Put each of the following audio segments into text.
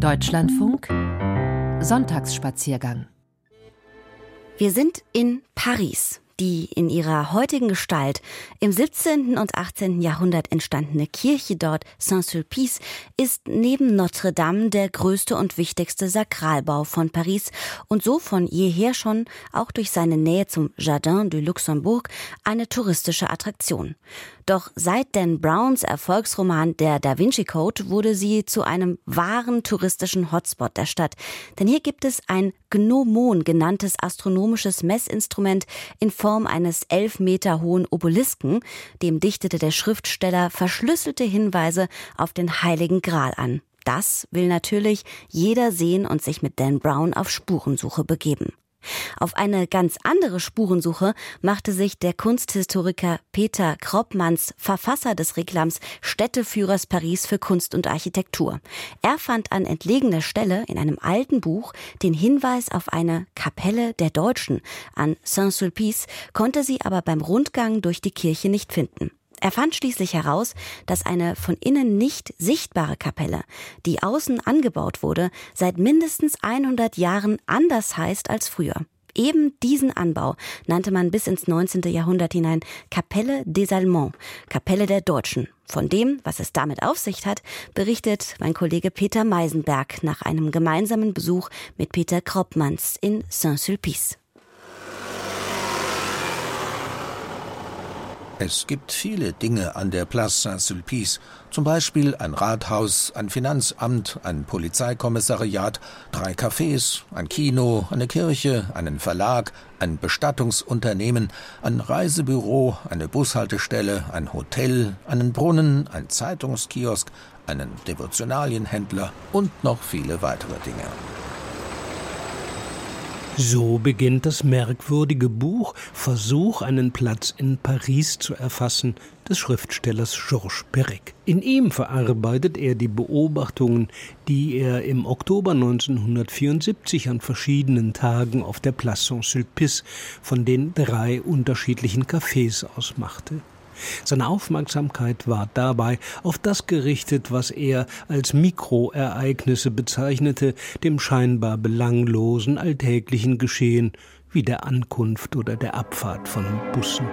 Deutschlandfunk Sonntagsspaziergang. Wir sind in Paris die in ihrer heutigen Gestalt im 17. und 18. Jahrhundert entstandene Kirche dort, Saint-Sulpice, ist neben Notre Dame der größte und wichtigste Sakralbau von Paris und so von jeher schon auch durch seine Nähe zum Jardin du Luxembourg eine touristische Attraktion. Doch seit Dan Browns Erfolgsroman Der Da Vinci Code wurde sie zu einem wahren touristischen Hotspot der Stadt. Denn hier gibt es ein Gnomon genanntes astronomisches Messinstrument in Form eines elf Meter hohen Obelisken. Dem dichtete der Schriftsteller verschlüsselte Hinweise auf den Heiligen Gral an. Das will natürlich jeder sehen und sich mit Dan Brown auf Spurensuche begeben. Auf eine ganz andere Spurensuche machte sich der Kunsthistoriker Peter Kroppmanns, Verfasser des Reklams Städteführers Paris für Kunst und Architektur. Er fand an entlegener Stelle in einem alten Buch den Hinweis auf eine Kapelle der Deutschen an Saint-Sulpice, konnte sie aber beim Rundgang durch die Kirche nicht finden. Er fand schließlich heraus, dass eine von innen nicht sichtbare Kapelle, die außen angebaut wurde, seit mindestens 100 Jahren anders heißt als früher. Eben diesen Anbau nannte man bis ins 19. Jahrhundert hinein Kapelle des Allemands, Kapelle der Deutschen. Von dem, was es damit auf sich hat, berichtet mein Kollege Peter Meisenberg nach einem gemeinsamen Besuch mit Peter Kroppmanns in Saint-Sulpice. Es gibt viele Dinge an der Place Saint-Sulpice, zum Beispiel ein Rathaus, ein Finanzamt, ein Polizeikommissariat, drei Cafés, ein Kino, eine Kirche, einen Verlag, ein Bestattungsunternehmen, ein Reisebüro, eine Bushaltestelle, ein Hotel, einen Brunnen, ein Zeitungskiosk, einen Devotionalienhändler und noch viele weitere Dinge. So beginnt das merkwürdige Buch Versuch, einen Platz in Paris zu erfassen des Schriftstellers Georges Perec. In ihm verarbeitet er die Beobachtungen, die er im Oktober 1974 an verschiedenen Tagen auf der Place Saint-Sulpice von den drei unterschiedlichen Cafés aus machte. Seine Aufmerksamkeit war dabei auf das gerichtet, was er als Mikroereignisse bezeichnete, dem scheinbar belanglosen alltäglichen Geschehen wie der Ankunft oder der Abfahrt von Bussen.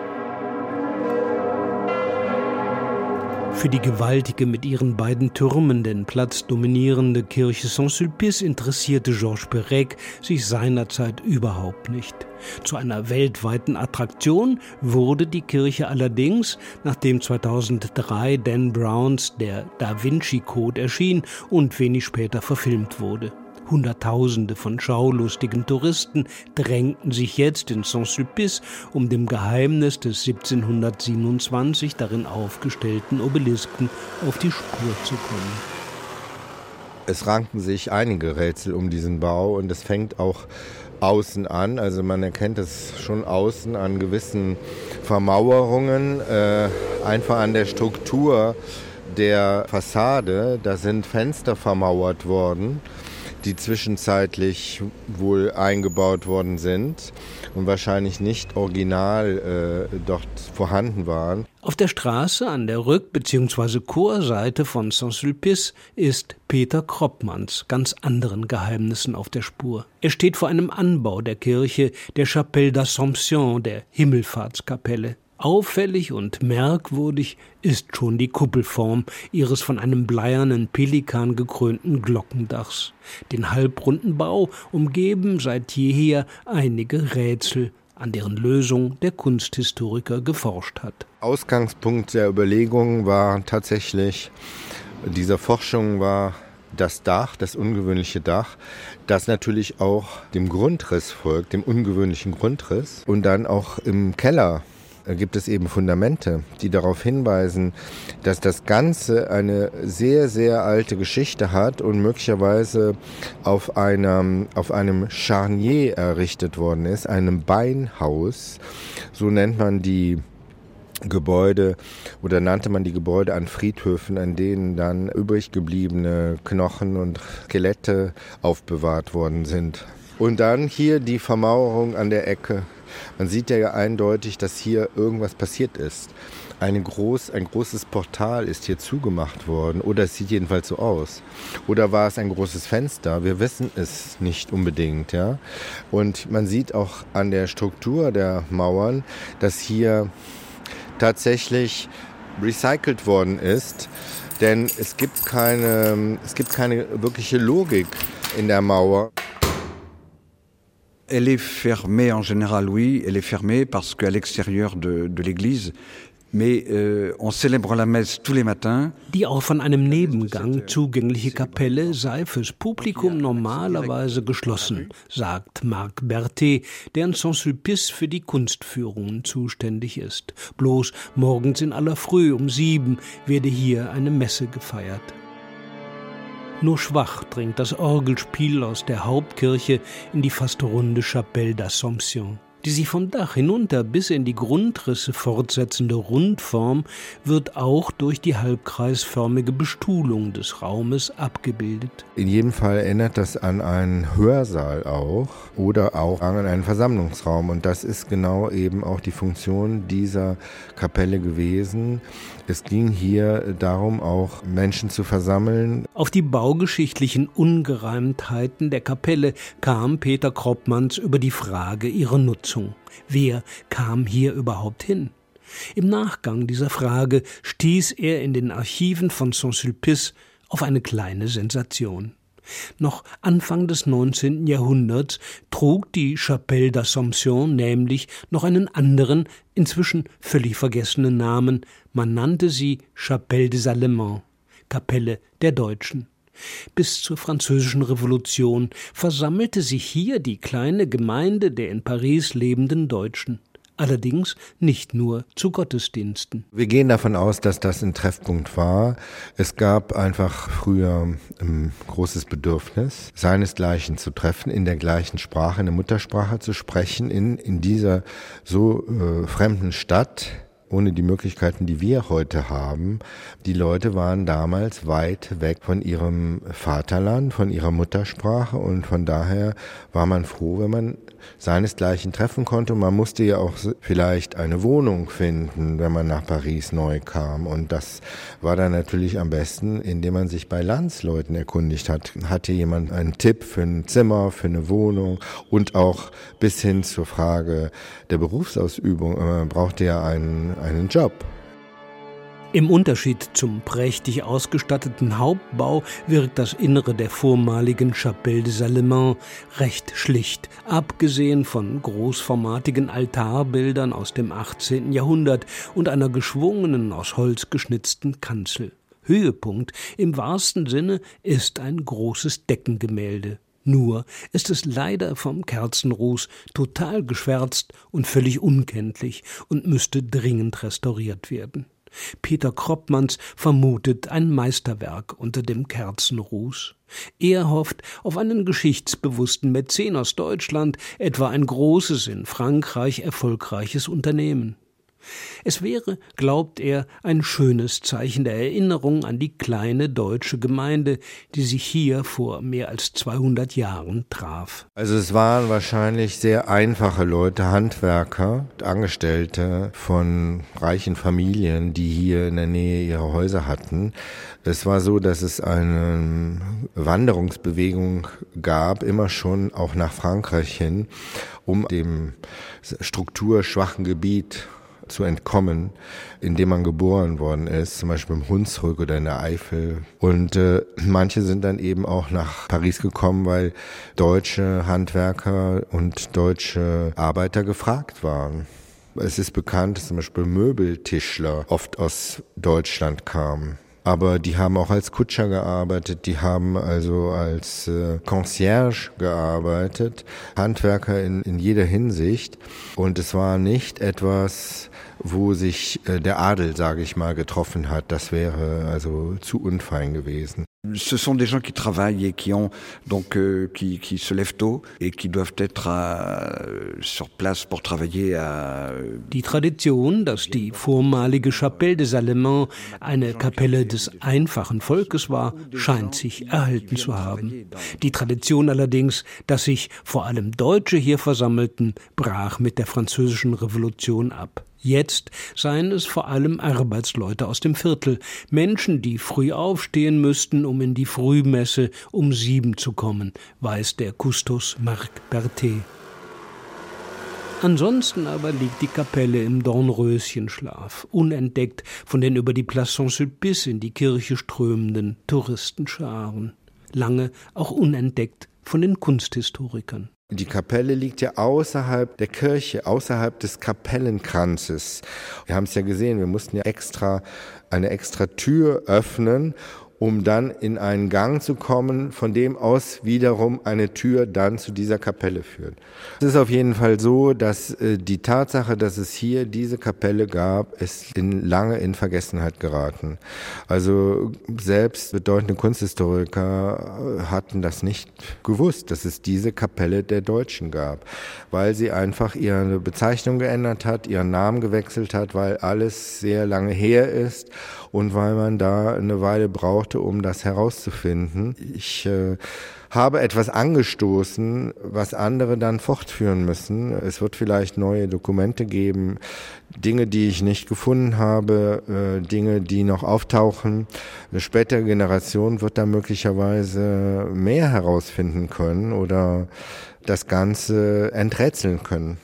Für die gewaltige, mit ihren beiden Türmen den Platz dominierende Kirche Saint-Sulpice interessierte Georges Perec sich seinerzeit überhaupt nicht. Zu einer weltweiten Attraktion wurde die Kirche allerdings, nachdem 2003 Dan Browns Der Da Vinci Code erschien und wenig später verfilmt wurde. Hunderttausende von schaulustigen Touristen drängten sich jetzt in Saint-Sulpice, um dem Geheimnis des 1727 darin aufgestellten Obelisken auf die Spur zu kommen. Es ranken sich einige Rätsel um diesen Bau und es fängt auch außen an. Also man erkennt es schon außen an gewissen Vermauerungen, äh, einfach an der Struktur der Fassade. Da sind Fenster vermauert worden die zwischenzeitlich wohl eingebaut worden sind und wahrscheinlich nicht original äh, dort vorhanden waren. Auf der Straße an der Rück- bzw. Chorseite von Saint-Sulpice ist Peter Kroppmanns ganz anderen Geheimnissen auf der Spur. Er steht vor einem Anbau der Kirche, der Chapelle d'Assomption, der Himmelfahrtskapelle. Auffällig und merkwürdig ist schon die Kuppelform ihres von einem bleiernen Pelikan gekrönten Glockendachs. Den halbrunden Bau umgeben seit jeher einige Rätsel, an deren Lösung der Kunsthistoriker geforscht hat. Ausgangspunkt der Überlegungen war tatsächlich, dieser Forschung war das Dach, das ungewöhnliche Dach, das natürlich auch dem Grundriss folgt, dem ungewöhnlichen Grundriss und dann auch im Keller gibt es eben Fundamente, die darauf hinweisen, dass das Ganze eine sehr, sehr alte Geschichte hat und möglicherweise auf einem, auf einem Charnier errichtet worden ist, einem Beinhaus. So nennt man die Gebäude oder nannte man die Gebäude an Friedhöfen, an denen dann übrig gebliebene Knochen und Skelette aufbewahrt worden sind. Und dann hier die Vermauerung an der Ecke man sieht ja eindeutig, dass hier irgendwas passiert ist. eine groß, ein großes Portal ist hier zugemacht worden oder es sieht jedenfalls so aus. Oder war es ein großes Fenster? Wir wissen es nicht unbedingt. Ja? Und man sieht auch an der Struktur der Mauern, dass hier tatsächlich recycelt worden ist. Denn es gibt keine, es gibt keine wirkliche Logik in der Mauer. Elle est fermée en général, oui, elle est fermée parce qu'à l'extérieur de, de l'église, mais euh, on célèbre la messe tous les matins. Die auch von einem Nebengang zugängliche Kapelle sei fürs Publikum normalerweise geschlossen, sagt Marc Berthet, der in Saint-Sulpice für die Kunstführungen zuständig ist. Bloß morgens in aller Früh um sieben werde hier eine Messe gefeiert. Nur schwach dringt das Orgelspiel aus der Hauptkirche in die fast runde Chapelle d'Assomption. Die sich vom Dach hinunter bis in die Grundrisse fortsetzende Rundform wird auch durch die halbkreisförmige Bestuhlung des Raumes abgebildet. In jedem Fall erinnert das an einen Hörsaal auch oder auch an einen Versammlungsraum. Und das ist genau eben auch die Funktion dieser Kapelle gewesen. Es ging hier darum, auch Menschen zu versammeln. Auf die baugeschichtlichen Ungereimtheiten der Kapelle kam Peter Kroppmanns über die Frage ihrer Nutzung. Wer kam hier überhaupt hin? Im Nachgang dieser Frage stieß er in den Archiven von Saint-Sulpice auf eine kleine Sensation. Noch Anfang des 19. Jahrhunderts trug die Chapelle d'Assomption nämlich noch einen anderen, inzwischen völlig vergessenen Namen. Man nannte sie Chapelle des Allemands, Kapelle der Deutschen. Bis zur Französischen Revolution versammelte sich hier die kleine Gemeinde der in Paris lebenden Deutschen allerdings nicht nur zu Gottesdiensten. Wir gehen davon aus, dass das ein Treffpunkt war. Es gab einfach früher ein großes Bedürfnis, seinesgleichen zu treffen, in der gleichen Sprache, in der Muttersprache zu sprechen, in, in dieser so äh, fremden Stadt ohne die Möglichkeiten, die wir heute haben. Die Leute waren damals weit weg von ihrem Vaterland, von ihrer Muttersprache und von daher war man froh, wenn man seinesgleichen treffen konnte. man musste ja auch vielleicht eine Wohnung finden, wenn man nach Paris neu kam. Und das war dann natürlich am besten, indem man sich bei Landsleuten erkundigt hat. Hatte jemand einen Tipp für ein Zimmer, für eine Wohnung und auch bis hin zur Frage der Berufsausübung. Man brauchte ja einen, einen Job. Im Unterschied zum prächtig ausgestatteten Hauptbau wirkt das Innere der vormaligen Chapelle des Allemands recht schlicht, abgesehen von großformatigen Altarbildern aus dem 18. Jahrhundert und einer geschwungenen, aus Holz geschnitzten Kanzel. Höhepunkt im wahrsten Sinne ist ein großes Deckengemälde. Nur ist es leider vom Kerzenruß total geschwärzt und völlig unkenntlich und müsste dringend restauriert werden. Peter Kroppmanns vermutet ein Meisterwerk unter dem Kerzenruß. Er hofft auf einen geschichtsbewussten Mäzen aus Deutschland, etwa ein großes in Frankreich erfolgreiches Unternehmen. Es wäre, glaubt er, ein schönes Zeichen der Erinnerung an die kleine deutsche Gemeinde, die sich hier vor mehr als 200 Jahren traf. Also es waren wahrscheinlich sehr einfache Leute, Handwerker, Angestellte von reichen Familien, die hier in der Nähe ihre Häuser hatten. Es war so, dass es eine Wanderungsbewegung gab, immer schon auch nach Frankreich hin, um dem strukturschwachen Gebiet zu entkommen, in dem man geboren worden ist, zum Beispiel im Hunsrück oder in der Eifel. Und äh, manche sind dann eben auch nach Paris gekommen, weil deutsche Handwerker und deutsche Arbeiter gefragt waren. Es ist bekannt, dass zum Beispiel Möbeltischler oft aus Deutschland kamen aber die haben auch als Kutscher gearbeitet, die haben also als äh, Concierge gearbeitet, Handwerker in, in jeder Hinsicht. Und es war nicht etwas, wo sich äh, der Adel, sage ich mal, getroffen hat. Das wäre also zu unfein gewesen. Ce sont des gens qui travaillent et qui ont donc euh, qui, qui se lèvent tôt et qui doivent être euh, sur place pour travailler à euh, Die Tradition, dass die vormalige Chapelle des Allemands eine Kapelle des einfachen Volkes war, scheint sich erhalten zu haben. Die Tradition allerdings, dass sich vor allem Deutsche hier versammelten, brach mit der französischen Revolution ab. Jetzt seien es vor allem Arbeitsleute aus dem Viertel, Menschen, die früh aufstehen müssten, um in die Frühmesse um sieben zu kommen, weiß der Kustos Marc Berthet. Ansonsten aber liegt die Kapelle im Dornröschenschlaf, unentdeckt von den über die Place Saint-Sulpice in die Kirche strömenden Touristenscharen, lange auch unentdeckt von den Kunsthistorikern. Die Kapelle liegt ja außerhalb der Kirche, außerhalb des Kapellenkranzes. Wir haben es ja gesehen, wir mussten ja extra eine extra Tür öffnen um dann in einen Gang zu kommen, von dem aus wiederum eine Tür dann zu dieser Kapelle führt. Es ist auf jeden Fall so, dass äh, die Tatsache, dass es hier diese Kapelle gab, ist in, lange in Vergessenheit geraten. Also selbst bedeutende Kunsthistoriker äh, hatten das nicht gewusst, dass es diese Kapelle der Deutschen gab, weil sie einfach ihre Bezeichnung geändert hat, ihren Namen gewechselt hat, weil alles sehr lange her ist und weil man da eine Weile brauchte, um das herauszufinden. Ich äh, habe etwas angestoßen, was andere dann fortführen müssen. Es wird vielleicht neue Dokumente geben, Dinge, die ich nicht gefunden habe, äh, Dinge, die noch auftauchen. Eine spätere Generation wird da möglicherweise mehr herausfinden können oder das Ganze enträtseln können.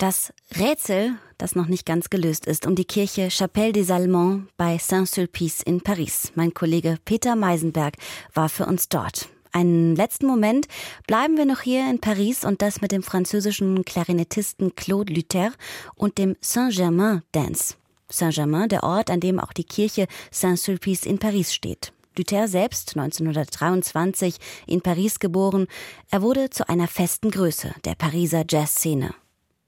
Das Rätsel, das noch nicht ganz gelöst ist, um die Kirche Chapelle des Allemands bei Saint-Sulpice in Paris. Mein Kollege Peter Meisenberg war für uns dort. Einen letzten Moment bleiben wir noch hier in Paris und das mit dem französischen Klarinettisten Claude Luther und dem Saint-Germain Dance. Saint-Germain, der Ort, an dem auch die Kirche Saint-Sulpice in Paris steht. Luther selbst, 1923 in Paris geboren, er wurde zu einer festen Größe der Pariser Jazzszene.